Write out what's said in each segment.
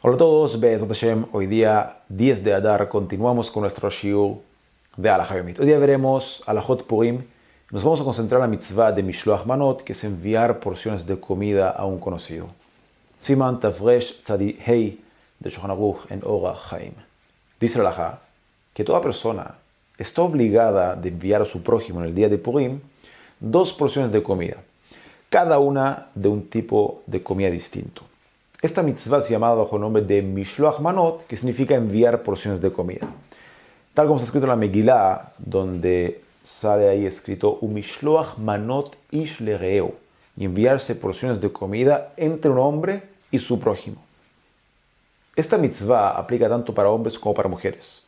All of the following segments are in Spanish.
Hola a todos, Be'ezat Hashem. Hoy día 10 de Adar continuamos con nuestro shiur de Alajayomit. Hoy día veremos Alajot Purim. Nos vamos a concentrar en la mitzvah de Mishloach Manot, que es enviar porciones de comida a un conocido. Siman Tafresh Tzadi Hei de Aruch en Ora Chaim. Dice Alajá que toda persona está obligada de enviar a su prójimo en el día de Purim dos porciones de comida, cada una de un tipo de comida distinto. Esta mitzvah se llama bajo el nombre de Mishloach Manot, que significa enviar porciones de comida. Tal como está escrito en la Megillah, donde sale ahí escrito Umishloach Manot Ish Lereo, y enviarse porciones de comida entre un hombre y su prójimo. Esta mitzvah aplica tanto para hombres como para mujeres.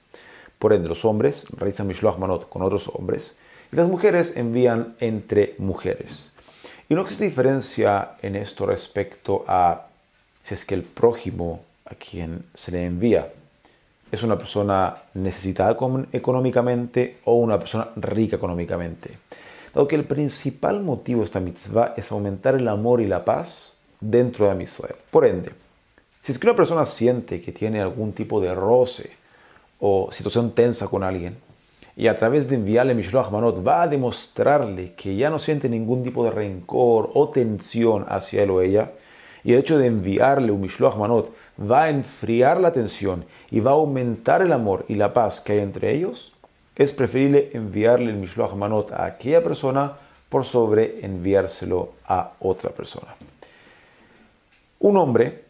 Por ende, los hombres realizan Mishloach Manot con otros hombres y las mujeres envían entre mujeres. Y no existe diferencia en esto respecto a si es que el prójimo a quien se le envía es una persona necesitada económicamente o una persona rica económicamente. Dado que el principal motivo de esta mitzvah es aumentar el amor y la paz dentro de Israel. Por ende, si es que una persona siente que tiene algún tipo de roce o situación tensa con alguien, y a través de enviarle Mishloach Manot va a demostrarle que ya no siente ningún tipo de rencor o tensión hacia él o ella, y el hecho de enviarle un Mishloach Manot va a enfriar la tensión y va a aumentar el amor y la paz que hay entre ellos, es preferible enviarle el Mishloach Manot a aquella persona por sobre enviárselo a otra persona. Un hombre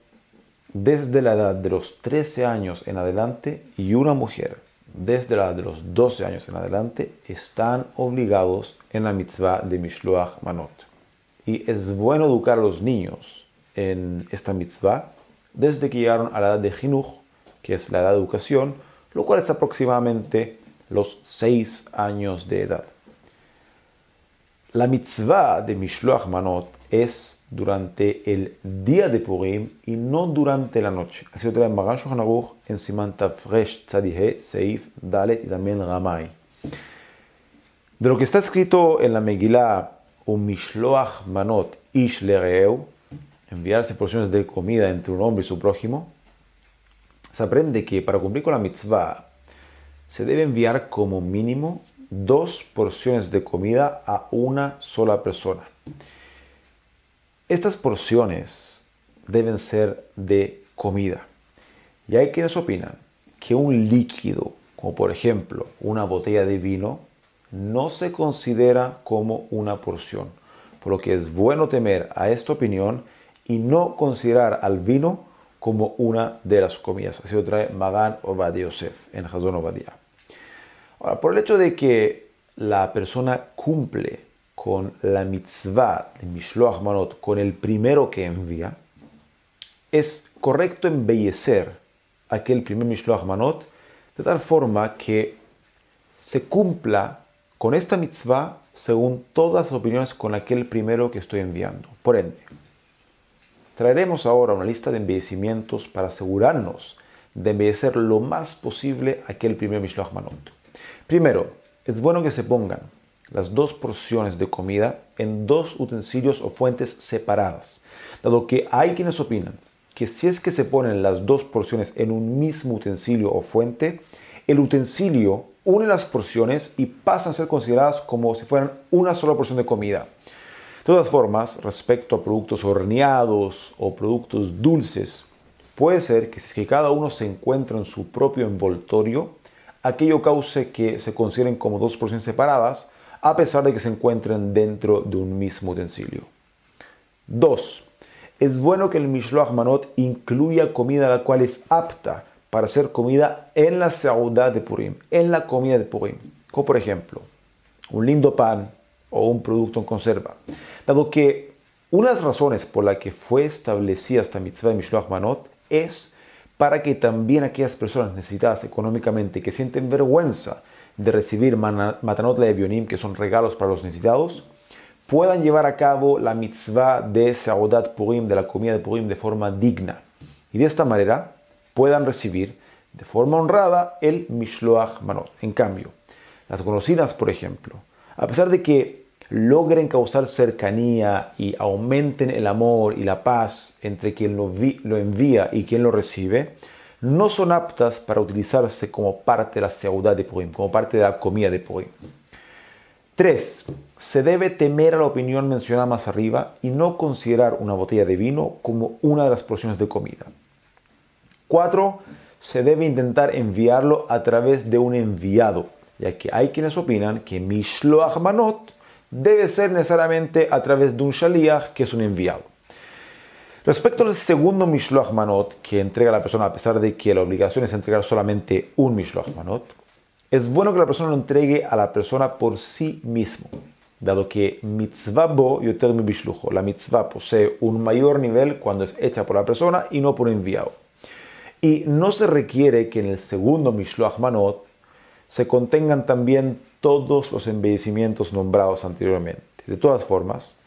desde la edad de los 13 años en adelante y una mujer desde la edad de los 12 años en adelante están obligados en la mitzvah de Mishloach Manot. Y es bueno educar a los niños en esta mitzvah desde que llegaron a la edad de Jinuj, que es la edad de educación, lo cual es aproximadamente los 6 años de edad. La mitzvah de Mishloach Manot es durante el día de Purim y no durante la noche. Así lo trae Magan Shulchan en Siman Tafresh Tzadihe, Seif, Dalet y también Ramay. De lo que está escrito en la Megillah, un Mishloach Manot Ish Lereu, enviarse porciones de comida entre un hombre y su prójimo, se aprende que para cumplir con la mitzvah se debe enviar como mínimo dos porciones de comida a una sola persona. Estas porciones deben ser de comida. Y hay quienes opinan que un líquido, como por ejemplo una botella de vino, no se considera como una porción. Por lo que es bueno temer a esta opinión y no considerar al vino como una de las comidas. Así lo trae Magan Obadiah Yosef en Hazon Obadiah. Ahora, por el hecho de que la persona cumple con la mitzvah de Mishloach Manot, con el primero que envía, es correcto embellecer aquel primer Mishloach Manot de tal forma que se cumpla con esta mitzvah según todas las opiniones con aquel primero que estoy enviando. Por ende, traeremos ahora una lista de embellecimientos para asegurarnos de embellecer lo más posible aquel primer Mishloach Manot. Primero, es bueno que se pongan las dos porciones de comida en dos utensilios o fuentes separadas, dado que hay quienes opinan que si es que se ponen las dos porciones en un mismo utensilio o fuente, el utensilio une las porciones y pasan a ser consideradas como si fueran una sola porción de comida. De todas formas, respecto a productos horneados o productos dulces, puede ser que si cada uno se encuentra en su propio envoltorio, aquello cause que se consideren como dos porciones separadas, a pesar de que se encuentren dentro de un mismo utensilio. 2. Es bueno que el Mishloach Manot incluya comida la cual es apta para ser comida en la ciudad de Purim, en la comida de Purim, como por ejemplo un lindo pan o un producto en conserva. Dado que una de las razones por la que fue establecida esta mitzvah de Mishloach Manot es para que también aquellas personas necesitadas económicamente que sienten vergüenza de recibir Matanot Levionim, que son regalos para los necesitados, puedan llevar a cabo la mitzvah de Seudat Purim, de la comida de Purim, de forma digna. Y de esta manera puedan recibir de forma honrada el Mishloach Manot. En cambio, las golosinas, por ejemplo, a pesar de que logren causar cercanía y aumenten el amor y la paz entre quien lo, lo envía y quien lo recibe, no son aptas para utilizarse como parte de la ciudad de Purim, como parte de la comida de Purim. 3. Se debe temer a la opinión mencionada más arriba y no considerar una botella de vino como una de las porciones de comida. 4. Se debe intentar enviarlo a través de un enviado, ya que hay quienes opinan que Mishloach Manot debe ser necesariamente a través de un Shaliach, que es un enviado. Respecto al segundo Mishloach Manot que entrega la persona, a pesar de que la obligación es entregar solamente un Mishloach Manot, es bueno que la persona lo entregue a la persona por sí mismo, dado que mitzvah bo yoter mi bishlujo. La mitzvah posee un mayor nivel cuando es hecha por la persona y no por un enviado. Y no se requiere que en el segundo Mishloach Manot se contengan también todos los embellecimientos nombrados anteriormente. De todas formas,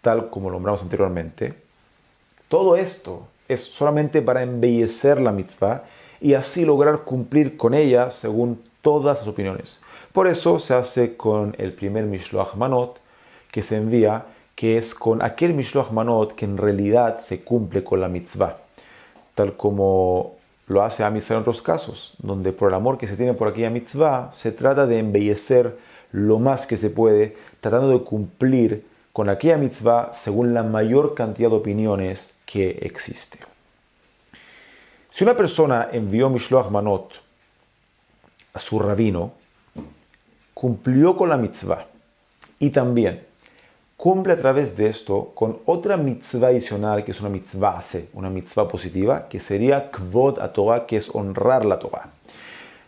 tal como nombramos anteriormente, todo esto es solamente para embellecer la mitzvah y así lograr cumplir con ella según todas las opiniones. Por eso se hace con el primer Mishloach Manot que se envía, que es con aquel Mishloach Manot que en realidad se cumple con la mitzvah, tal como lo hace Amisar en otros casos, donde por el amor que se tiene por aquella mitzvah se trata de embellecer lo más que se puede, tratando de cumplir con aquella mitzvah según la mayor cantidad de opiniones que existe. Si una persona envió Mishloach Manot a su rabino, cumplió con la mitzvah y también cumple a través de esto con otra mitzvah adicional que es una mitzvah hace, una mitzvah positiva, que sería kvod a Torah, que es honrar la Torah.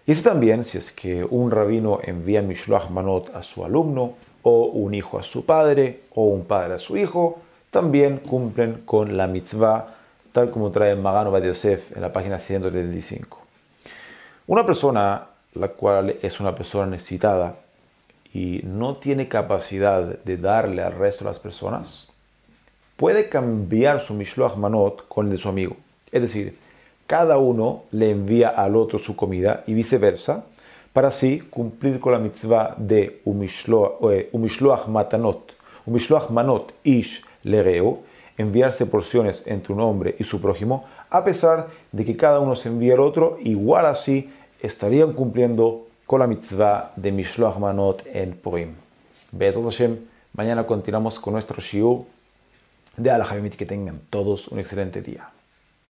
Y eso también, si es que un rabino envía Mishloach Manot a su alumno, o un hijo a su padre, o un padre a su hijo, también cumplen con la mitzvah, tal como trae Magano Bad Yosef en la página 135. Una persona, la cual es una persona necesitada y no tiene capacidad de darle al resto de las personas, puede cambiar su Mishloach Manot con el de su amigo. Es decir, cada uno le envía al otro su comida y viceversa, para así cumplir con la mitzvah de Umishloach eh, Matanot, Umishloach Manot Ish Lereo, enviarse porciones entre un hombre y su prójimo, a pesar de que cada uno se envía al otro, igual así estarían cumpliendo con la mitzvah de Mishloach Manot en Purim. Be'ezrat Hashem, mañana continuamos con nuestro shiur de Al Que tengan todos un excelente día.